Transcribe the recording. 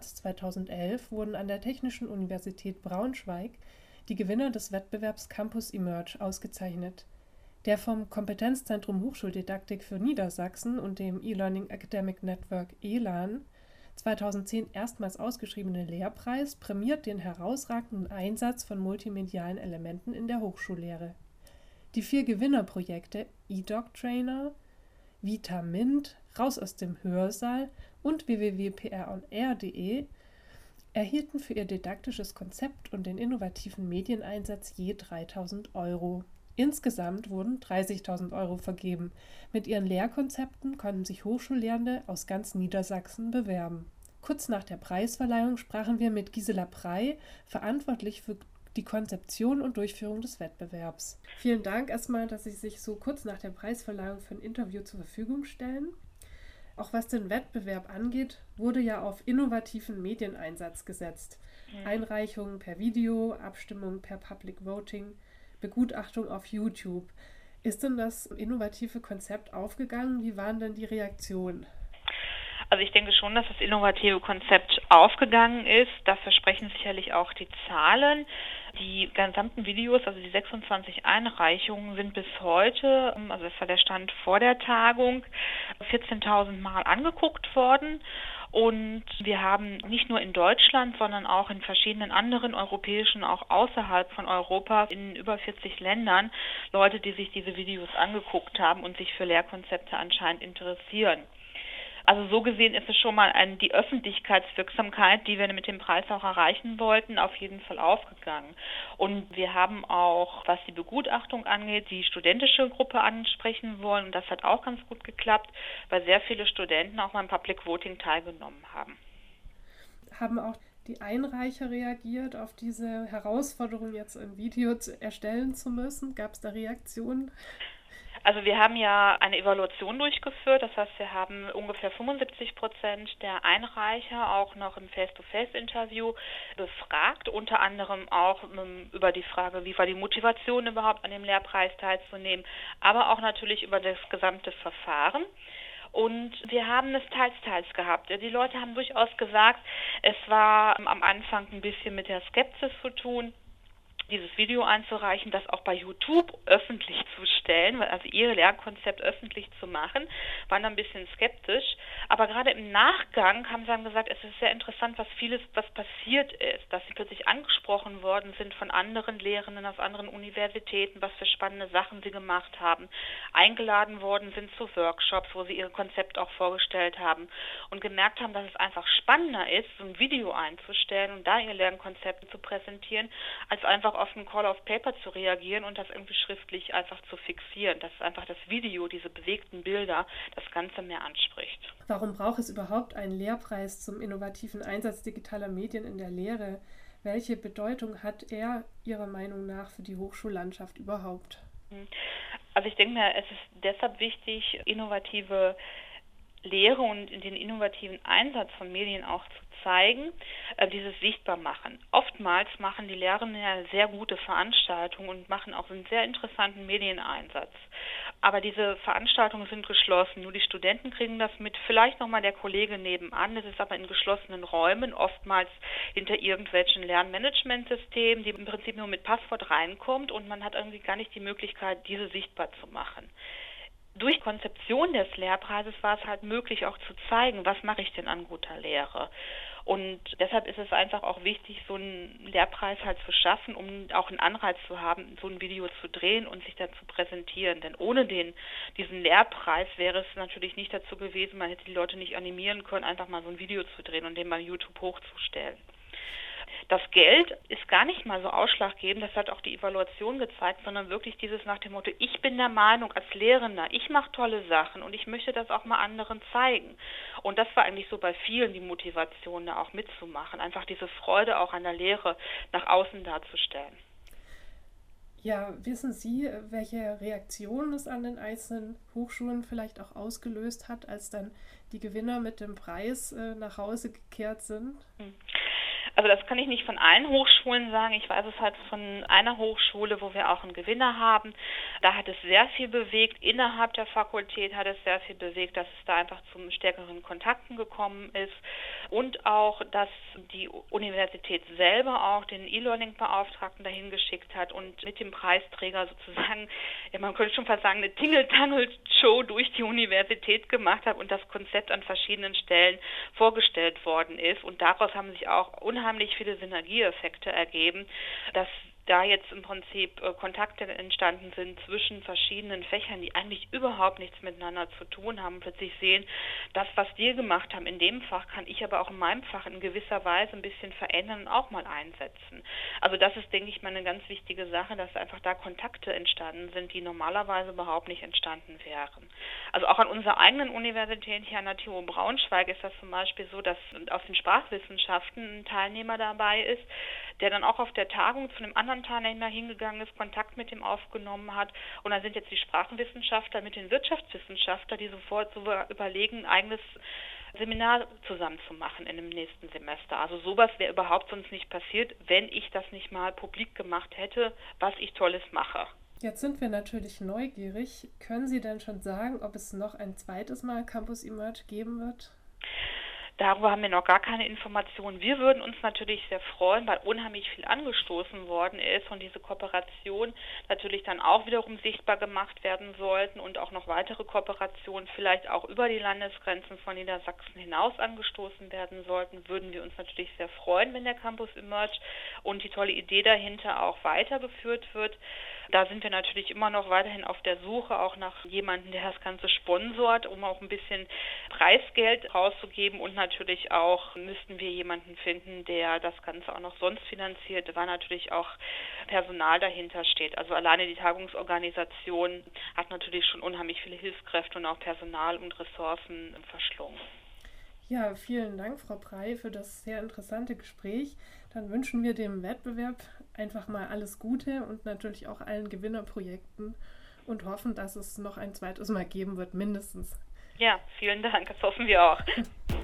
März 2011 wurden an der Technischen Universität Braunschweig die Gewinner des Wettbewerbs Campus Emerge ausgezeichnet. Der vom Kompetenzzentrum Hochschuldidaktik für Niedersachsen und dem E-Learning Academic Network ELAN 2010 erstmals ausgeschriebene Lehrpreis prämiert den herausragenden Einsatz von multimedialen Elementen in der Hochschullehre. Die vier Gewinnerprojekte eDoc-Trainer, VitaMint, Raus aus dem Hörsaal und www.paronair.de erhielten für ihr didaktisches Konzept und den innovativen Medieneinsatz je 3000 Euro. Insgesamt wurden 30.000 Euro vergeben. Mit ihren Lehrkonzepten konnten sich Hochschullehrende aus ganz Niedersachsen bewerben. Kurz nach der Preisverleihung sprachen wir mit Gisela Prey, verantwortlich für die Konzeption und Durchführung des Wettbewerbs. Vielen Dank erstmal, dass Sie sich so kurz nach der Preisverleihung für ein Interview zur Verfügung stellen. Auch was den Wettbewerb angeht, wurde ja auf innovativen Medieneinsatz gesetzt. Ja. Einreichungen per Video, Abstimmung per Public Voting, Begutachtung auf YouTube. Ist denn das innovative Konzept aufgegangen? Wie waren denn die Reaktionen? Also ich denke schon, dass das innovative Konzept aufgegangen ist. Dafür sprechen sicherlich auch die Zahlen. Die gesamten Videos, also die 26 Einreichungen, sind bis heute, also das war der Stand vor der Tagung, 14.000 Mal angeguckt worden. Und wir haben nicht nur in Deutschland, sondern auch in verschiedenen anderen europäischen, auch außerhalb von Europa, in über 40 Ländern Leute, die sich diese Videos angeguckt haben und sich für Lehrkonzepte anscheinend interessieren. Also so gesehen ist es schon mal ein, die Öffentlichkeitswirksamkeit, die wir mit dem Preis auch erreichen wollten, auf jeden Fall aufgegangen. Und wir haben auch, was die Begutachtung angeht, die studentische Gruppe ansprechen wollen. Und das hat auch ganz gut geklappt, weil sehr viele Studenten auch beim Public Voting teilgenommen haben. Haben auch die Einreicher reagiert auf diese Herausforderung, jetzt ein Video erstellen zu müssen? Gab es da Reaktionen? Also wir haben ja eine Evaluation durchgeführt, das heißt, wir haben ungefähr 75 Prozent der Einreicher auch noch im Face-to-Face-Interview befragt, unter anderem auch ähm, über die Frage, wie war die Motivation überhaupt an dem Lehrpreis teilzunehmen, aber auch natürlich über das gesamte Verfahren. Und wir haben es teils, teils gehabt. Die Leute haben durchaus gesagt, es war am Anfang ein bisschen mit der Skepsis zu tun dieses Video einzureichen, das auch bei YouTube öffentlich zu stellen, also ihr Lernkonzept öffentlich zu machen, waren ein bisschen skeptisch. Aber gerade im Nachgang haben sie dann gesagt, es ist sehr interessant, was vieles, was passiert ist, dass sie plötzlich angesprochen worden sind von anderen Lehrenden aus anderen Universitäten, was für spannende Sachen sie gemacht haben, eingeladen worden sind zu Workshops, wo sie ihr Konzept auch vorgestellt haben und gemerkt haben, dass es einfach spannender ist, so ein Video einzustellen und da ihr Lernkonzept zu präsentieren, als einfach auf einen Call of Paper zu reagieren und das irgendwie schriftlich einfach zu fixieren, dass einfach das Video, diese bewegten Bilder, das Ganze mehr anspricht. Warum braucht es überhaupt einen Lehrpreis zum innovativen Einsatz digitaler Medien in der Lehre? Welche Bedeutung hat er Ihrer Meinung nach für die Hochschullandschaft überhaupt? Also ich denke mir, es ist deshalb wichtig, innovative Lehre und den innovativen Einsatz von Medien auch zu zeigen, äh, dieses sichtbar machen. Oftmals machen die Lehrenden ja sehr gute Veranstaltungen und machen auch einen sehr interessanten Medieneinsatz. Aber diese Veranstaltungen sind geschlossen. Nur die Studenten kriegen das mit, vielleicht nochmal der Kollege nebenan. Das ist aber in geschlossenen Räumen, oftmals hinter irgendwelchen Lernmanagementsystemen, die im Prinzip nur mit Passwort reinkommt und man hat irgendwie gar nicht die Möglichkeit, diese sichtbar zu machen durch Konzeption des Lehrpreises war es halt möglich, auch zu zeigen, was mache ich denn an guter Lehre. Und deshalb ist es einfach auch wichtig, so einen Lehrpreis halt zu schaffen, um auch einen Anreiz zu haben, so ein Video zu drehen und sich da zu präsentieren. Denn ohne den, diesen Lehrpreis wäre es natürlich nicht dazu gewesen, man hätte die Leute nicht animieren können, einfach mal so ein Video zu drehen und den bei YouTube hochzustellen. Das Geld ist gar nicht mal so ausschlaggebend, das hat auch die Evaluation gezeigt, sondern wirklich dieses nach dem Motto, ich bin der Meinung als Lehrender, ich mache tolle Sachen und ich möchte das auch mal anderen zeigen. Und das war eigentlich so bei vielen die Motivation, da auch mitzumachen, einfach diese Freude auch an der Lehre nach außen darzustellen. Ja, wissen Sie, welche Reaktion es an den einzelnen Hochschulen vielleicht auch ausgelöst hat, als dann die Gewinner mit dem Preis äh, nach Hause gekehrt sind? Also das kann ich nicht von allen Hochschulen sagen. Ich weiß es halt von einer Hochschule, wo wir auch einen Gewinner haben. Da hat es sehr viel bewegt. Innerhalb der Fakultät hat es sehr viel bewegt, dass es da einfach zu stärkeren Kontakten gekommen ist und auch, dass die Universität selber auch den E-Learning-Beauftragten dahin geschickt hat und mit dem Preisträger sozusagen, ja, man könnte schon fast sagen, eine Tingle-Tangle-Show durch die Universität gemacht hat und das Konzept an verschiedenen Stellen vorgestellt worden ist. Und daraus haben sich auch unheimlich viele Synergieeffekte ergeben, dass da jetzt im Prinzip äh, Kontakte entstanden sind zwischen verschiedenen Fächern, die eigentlich überhaupt nichts miteinander zu tun haben, plötzlich sehen, das, was wir gemacht haben in dem Fach, kann ich aber auch in meinem Fach in gewisser Weise ein bisschen verändern und auch mal einsetzen. Also das ist, denke ich mal, eine ganz wichtige Sache, dass einfach da Kontakte entstanden sind, die normalerweise überhaupt nicht entstanden wären. Also auch an unserer eigenen Universität hier an der TU Braunschweig ist das zum Beispiel so, dass aus den Sprachwissenschaften ein Teilnehmer dabei ist, der dann auch auf der Tagung zu einem anderen Teilnehmer hingegangen ist, Kontakt mit ihm aufgenommen hat. Und dann sind jetzt die Sprachenwissenschaftler mit den Wirtschaftswissenschaftlern, die sofort so überlegen, ein eigenes Seminar zusammen zu in dem nächsten Semester. Also sowas wäre überhaupt sonst nicht passiert, wenn ich das nicht mal publik gemacht hätte, was ich Tolles mache. Jetzt sind wir natürlich neugierig. Können Sie denn schon sagen, ob es noch ein zweites Mal Campus Emerge geben wird? Darüber haben wir noch gar keine Informationen. Wir würden uns natürlich sehr freuen, weil unheimlich viel angestoßen worden ist und diese Kooperation natürlich dann auch wiederum sichtbar gemacht werden sollten und auch noch weitere Kooperationen vielleicht auch über die Landesgrenzen von Niedersachsen hinaus angestoßen werden sollten, würden wir uns natürlich sehr freuen, wenn der Campus Emerge und die tolle Idee dahinter auch weitergeführt wird. Da sind wir natürlich immer noch weiterhin auf der Suche auch nach jemandem, der das Ganze sponsort, um auch ein bisschen Preisgeld rauszugeben und natürlich auch müssten wir jemanden finden, der das Ganze auch noch sonst finanziert, weil natürlich auch Personal dahinter steht. Also alleine die Tagungsorganisation hat natürlich schon unheimlich viele Hilfskräfte und auch Personal und Ressourcen verschlungen. Ja, vielen Dank, Frau Prey, für das sehr interessante Gespräch. Dann wünschen wir dem Wettbewerb einfach mal alles Gute und natürlich auch allen Gewinnerprojekten und hoffen, dass es noch ein zweites Mal geben wird, mindestens. Ja, vielen Dank. Das hoffen wir auch.